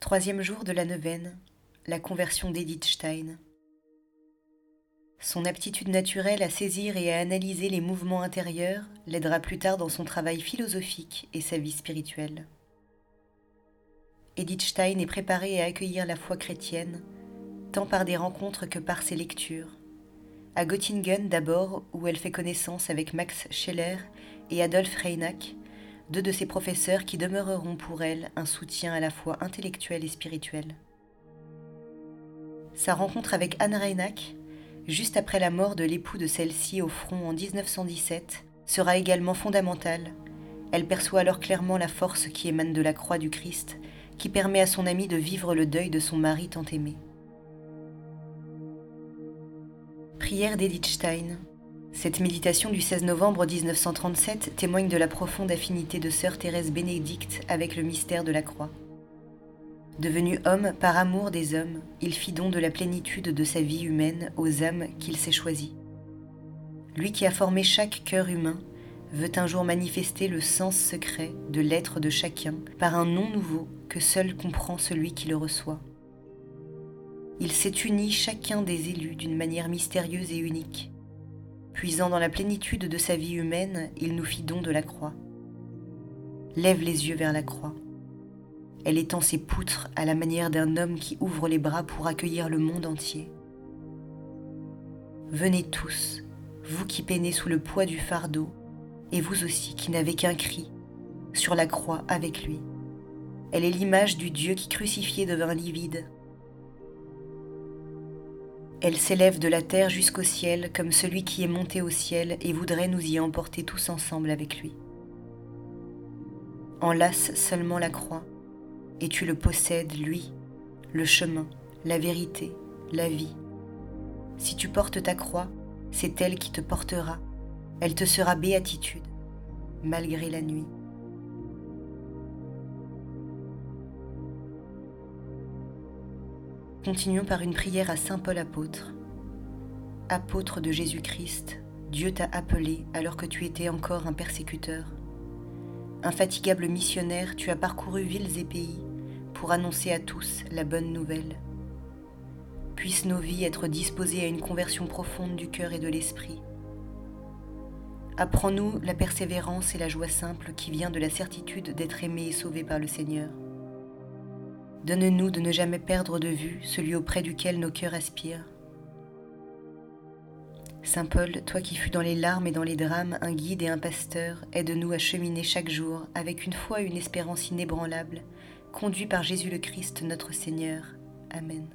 Troisième jour de la neuvaine, la conversion d'Edith Stein. Son aptitude naturelle à saisir et à analyser les mouvements intérieurs l'aidera plus tard dans son travail philosophique et sa vie spirituelle. Edith Stein est préparée à accueillir la foi chrétienne, tant par des rencontres que par ses lectures. À Göttingen d'abord, où elle fait connaissance avec Max Scheller et Adolf Reinach, deux de ses professeurs qui demeureront pour elle un soutien à la fois intellectuel et spirituel. Sa rencontre avec Anne Reinach, juste après la mort de l'époux de celle-ci au front en 1917, sera également fondamentale. Elle perçoit alors clairement la force qui émane de la croix du Christ, qui permet à son amie de vivre le deuil de son mari tant aimé. Prière d'Edith Stein, cette méditation du 16 novembre 1937 témoigne de la profonde affinité de sœur Thérèse Bénédicte avec le mystère de la croix. Devenu homme par amour des hommes, il fit don de la plénitude de sa vie humaine aux âmes qu'il s'est choisies. Lui qui a formé chaque cœur humain veut un jour manifester le sens secret de l'être de chacun par un nom nouveau que seul comprend celui qui le reçoit. Il s'est uni chacun des élus d'une manière mystérieuse et unique Puisant dans la plénitude de sa vie humaine, il nous fit don de la croix. Lève les yeux vers la croix. Elle étend ses poutres à la manière d'un homme qui ouvre les bras pour accueillir le monde entier. Venez tous, vous qui peinez sous le poids du fardeau, et vous aussi qui n'avez qu'un cri, sur la croix avec lui. Elle est l'image du Dieu qui crucifié devint livide, elle s'élève de la terre jusqu'au ciel comme celui qui est monté au ciel et voudrait nous y emporter tous ensemble avec lui. Enlace seulement la croix, et tu le possèdes, lui, le chemin, la vérité, la vie. Si tu portes ta croix, c'est elle qui te portera, elle te sera béatitude, malgré la nuit. Continuons par une prière à Saint Paul apôtre. Apôtre de Jésus-Christ, Dieu t'a appelé alors que tu étais encore un persécuteur. Infatigable missionnaire, tu as parcouru villes et pays pour annoncer à tous la bonne nouvelle. Puissent nos vies être disposées à une conversion profonde du cœur et de l'esprit. Apprends-nous la persévérance et la joie simple qui vient de la certitude d'être aimé et sauvé par le Seigneur. Donne-nous de ne jamais perdre de vue celui auprès duquel nos cœurs aspirent. Saint Paul, toi qui fus dans les larmes et dans les drames un guide et un pasteur, aide-nous à cheminer chaque jour avec une foi et une espérance inébranlables, conduits par Jésus le Christ notre Seigneur. Amen.